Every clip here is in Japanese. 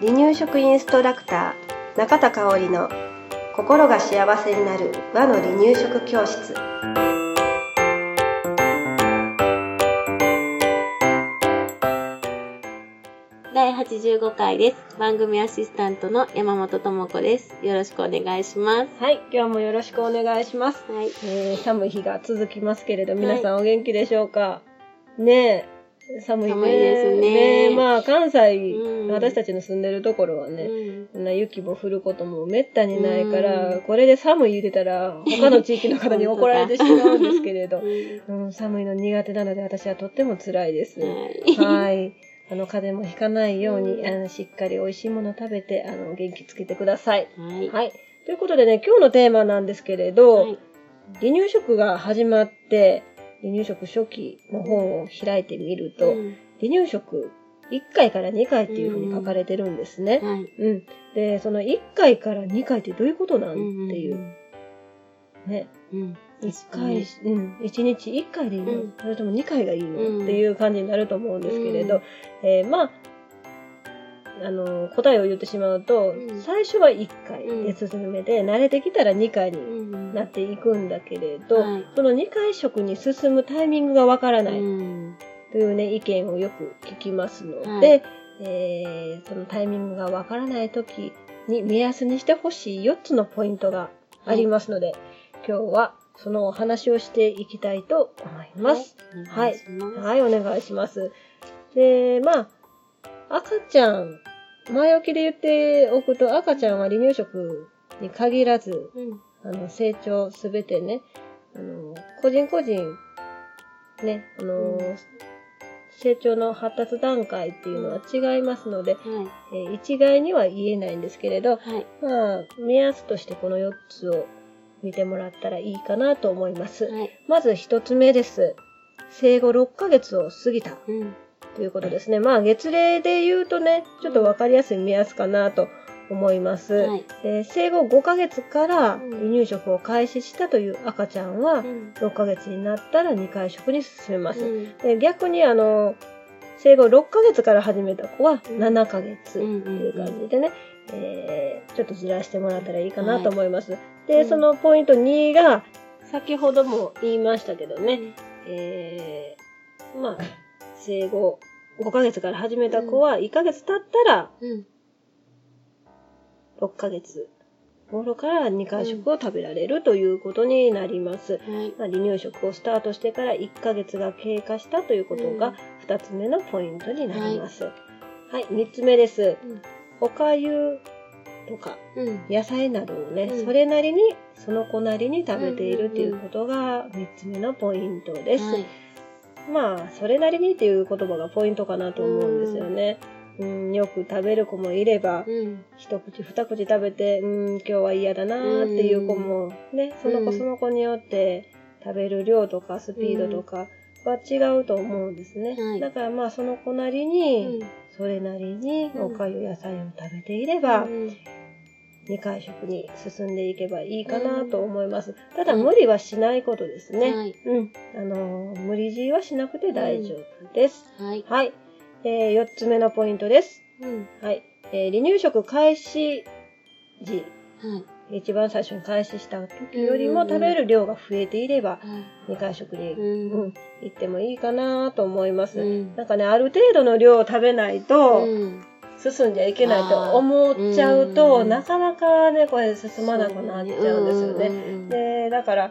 離乳食インストラクター中田香織の心が幸せになる和の離乳食教室第85回です。番組アシスタントの山本智子です。よろしくお願いします。はい今日もよろしくお願いします、はい。えー寒い日が続きますけれど皆さんお元気でしょうか、ねえ寒いね寒いですねねえまあ関西、うん私たちの住んでるところはね、うんな雪も降ることもめったにないから、うんこれで寒い言うてたら、他の地域の方に怒られてしまうんですけれど う、んうん、寒いの苦手なので私はとっても辛いです。はい。はい。あの、風邪もひかないように、うんあのしっかり美味しいもの食べて、あの、元気つけてください。はい。はい。ということでね、今日のテーマなんですけれど、はい離乳食が始まって、離乳食初期の本を開いてみると、うん離乳食1回から2回っていうふうに書かれてるんですね。はい。うん。で、その1回から2回ってどういうことなんっていう。ね。うん。1回、うん、1日1回でいいの、うんそれとも2回がいいの、うんっていう感じになると思うんですけれど、えーまあ、あの、答えを言ってしまうと、うん最初は1回で進めて、慣れてきたら2回にうん。なっていくんだけれど、はいその2回食に進むタイミングがわからないうん。というね、意見をよく聞きますのはで、えーそのタイミングがわからない時に目安にしてほしい4つのポイントがありますので、今日はそのお話をしていきたいと思います。はい。お願いしますはい、お願いします。で、まあ、赤ちゃん、前置きで言っておくと、赤ちゃんは離乳食に限らず、うん。あの、成長すべてね、あの、個人個人、ね、あの、うん成長の発達段階っていうのは違いますので、はい。えー一概には言えないんですけれど、はい。まあ、目安としてこの4つを見てもらったらいいかなと思います。はい。まず1つ目です。生後6ヶ月を過ぎたうん。ということですね。まあ、月齢で言うとね、ちょっとわかりやすい目安かなと思います。はい。で生後5ヶ月からうん離乳食を開始したという赤ちゃんは、うん。6ヶ月になったら2回食に進めます。うんで逆にあの、生後6ヶ月から始めた子は7ヶ月ってうんいう感じでね、えーちょっとずらしてもらったらいいかなと思います。うで、んそのポイント2が、先ほども言いましたけどね、えーまあ、生後5ヶ月から始めた子は1ヶ月経ったらうん。6ヶ月頃から2回食を食べられるということになります。はい。まあ、離乳食をスタートしてから1ヶ月が経過したということが2つ目のポイントになります。はい、3つ目です。うんおかゆとかうん。野菜などをね、うんそれなりに、その子なりに食べているっていうことが3つ目のポイントです。はい。まあ、それなりにっていう言葉がポイントかなと思うんですよね。うん、よく食べる子もいれば、うん。一口二口食べて、うん、今日は嫌だなーっていう子もね、そのうん子その子によって食べる量とかスピードとかは違うと思うんですね。はいだからまあその子なりうに、ん。それなりにうんおかゆ野菜を食べていれば、うん二回食に進んでいけばいいかなと思います。ただうん無理はしないことですね。はい。うん。あのー無理強いはしなくて大丈夫です。はい。はい。えー、四つ目のポイントです。うん。はい。えー離乳食開始時、はい。一番最初に開始した時よりもうんうんうん食べる量が増えていれば、はい。二回食に、ううんん。行ってもいいかなと思います。うんなんかね、ある程度の量を食べないと、うん。進んじゃいけないと思っちゃうと、なかなかね、これ進まなくなっちゃうんですよね。ねで、だから、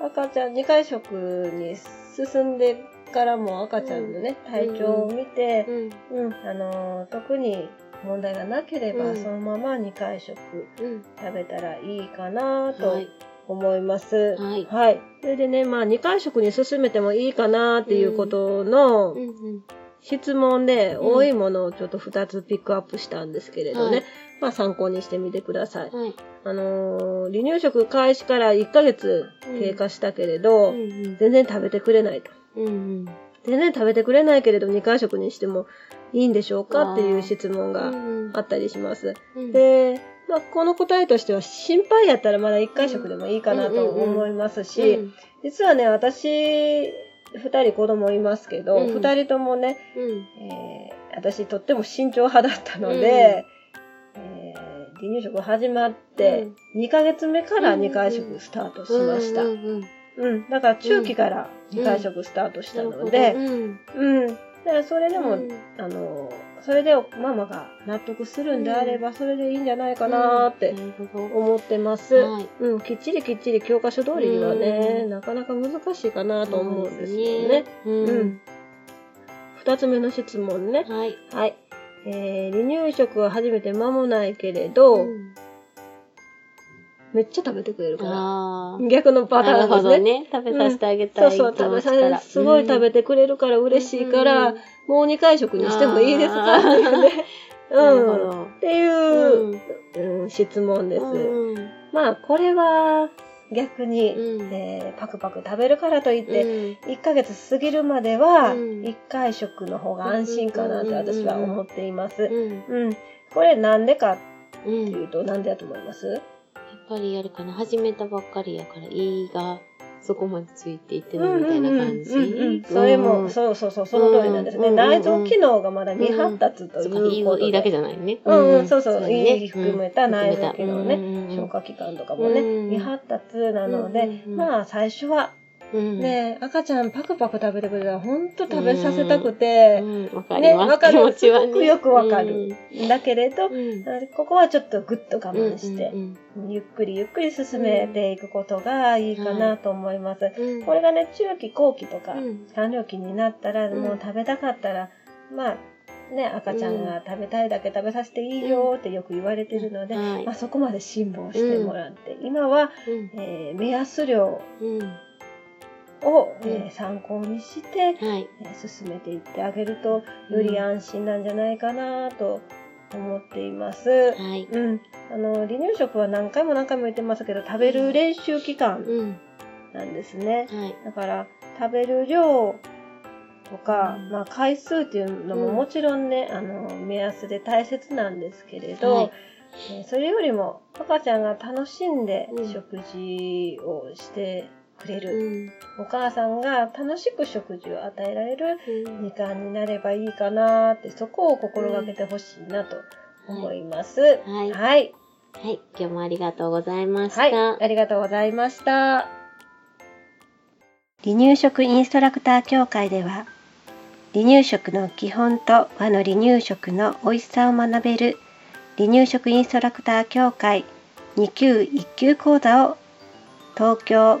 赤ちゃん、二回食に進んでからも赤ちゃんのね、うん体調を見て、うん。うん、あのー特に問題がなければ、うんそのまま2回食うん。食べたらいいかなとはい。思います。はいはい。それでね、まあ2回食に進めてもいいかなっていうことの。質問でうん多いものをちょっと2つピックアップしたんですけれどね、はいまあ参考にしてみてください。はい。あのー離乳食開始から1ヶ月経過したけれど、うんうん。全然食べてくれないと。うんうん。全然食べてくれないけれど2回食にしてもいいんでしょうか？っていう質問がうんあったりします。うん、で、まあ、この答えとしては心配やったらまだ1回食でもいいかなと思いますし、うん実はね、私二人子供いますけど、うん。二人ともね、うん。えー私とっても慎重派だったので、えー離乳食始まって、2ヶ月目から2回食スタートしました。うんんううん。うん。だから中期から2回食スタートしたので、うん。うん。だからそれでも、うんあの、それでママが納得するんであれば、それでいいんじゃないかなーって。思ってます。はい。うん、きっちりきっちり教科書通りにはね、うんなかなか難しいかなと思うんですよね。ううんん。二つ目の質問ね。はい。はい。えー、離乳食は始めて間もないけれど、うんめっちゃ食べてくれるから。逆のパターンですね。ね。食べさせてあげたい気そうそう、食べさせ、すごい食べてくれるから嬉しいから、もう2回食にしてもいいですか？っていうね。うん。ど。っていう、うん質問です。うんまあ、これは逆に、うんえーパクパク食べるからといって、うん1ヶ月過ぎるまでは、うん1回食の方が安心かなって私は思っています。うんうん。これなんでかうんっていうと、なんでだと思います？ぱりあれかな、始めたばっかりやから、胃がそこまでついていってないみたいな感じ？うんうんうんうんそれも、うんそうそうそう、その通りなんですね。うん内臓機能がまだ未発達ということで。を胃だけじゃないね。うんうん、そうそう、ね胃含めた内臓機能ね、うん消化器官とかもね、うん未発達なので、うんまあ最初はうん、ね、赤ちゃんパクパク食べてくれたら、ほんと食べさせたくて。う、ん、わね。わかる。気持よくわかる。だけれど、うん。ここはちょっとぐっと我慢してう、んゆっくりゆっくり進めていくことがいいかなと思います。うん。これがね、中期、後期とか、うん。完了期になったら、うん。もう食べたかったら、まあ、ね、赤ちゃんが食べたいだけ食べさせていいよってよく言われてるので、はい。まあ、そこまで辛抱してもらって、今は、うん。えー目安量うんを、参考にして、はい。えー進めていってあげると、より安心なんじゃないかなと思っています。はい。うん。あの、離乳食は何回も何回も言ってますけど、食べる練習期間うん。なんですね。はい。だから、食べる量とか、うんまあ、回数っていうのもうんもちろんね、あの、目安で大切なんですけれど、はいえーそれよりも赤ちゃんが楽しんでうん食事をしてくれうる、ん。お母さんが楽しく食事を与えられるうん時間になればいいかなって、そこを心がけてほしいなと思います。はい。はい。はい。今日もありがとうございました。はい。ありがとうございました。離乳食インストラクター協会では、離乳食の基本と和の離乳食の美味しさを学べる離乳食インストラクター協会2級1級講座を東京、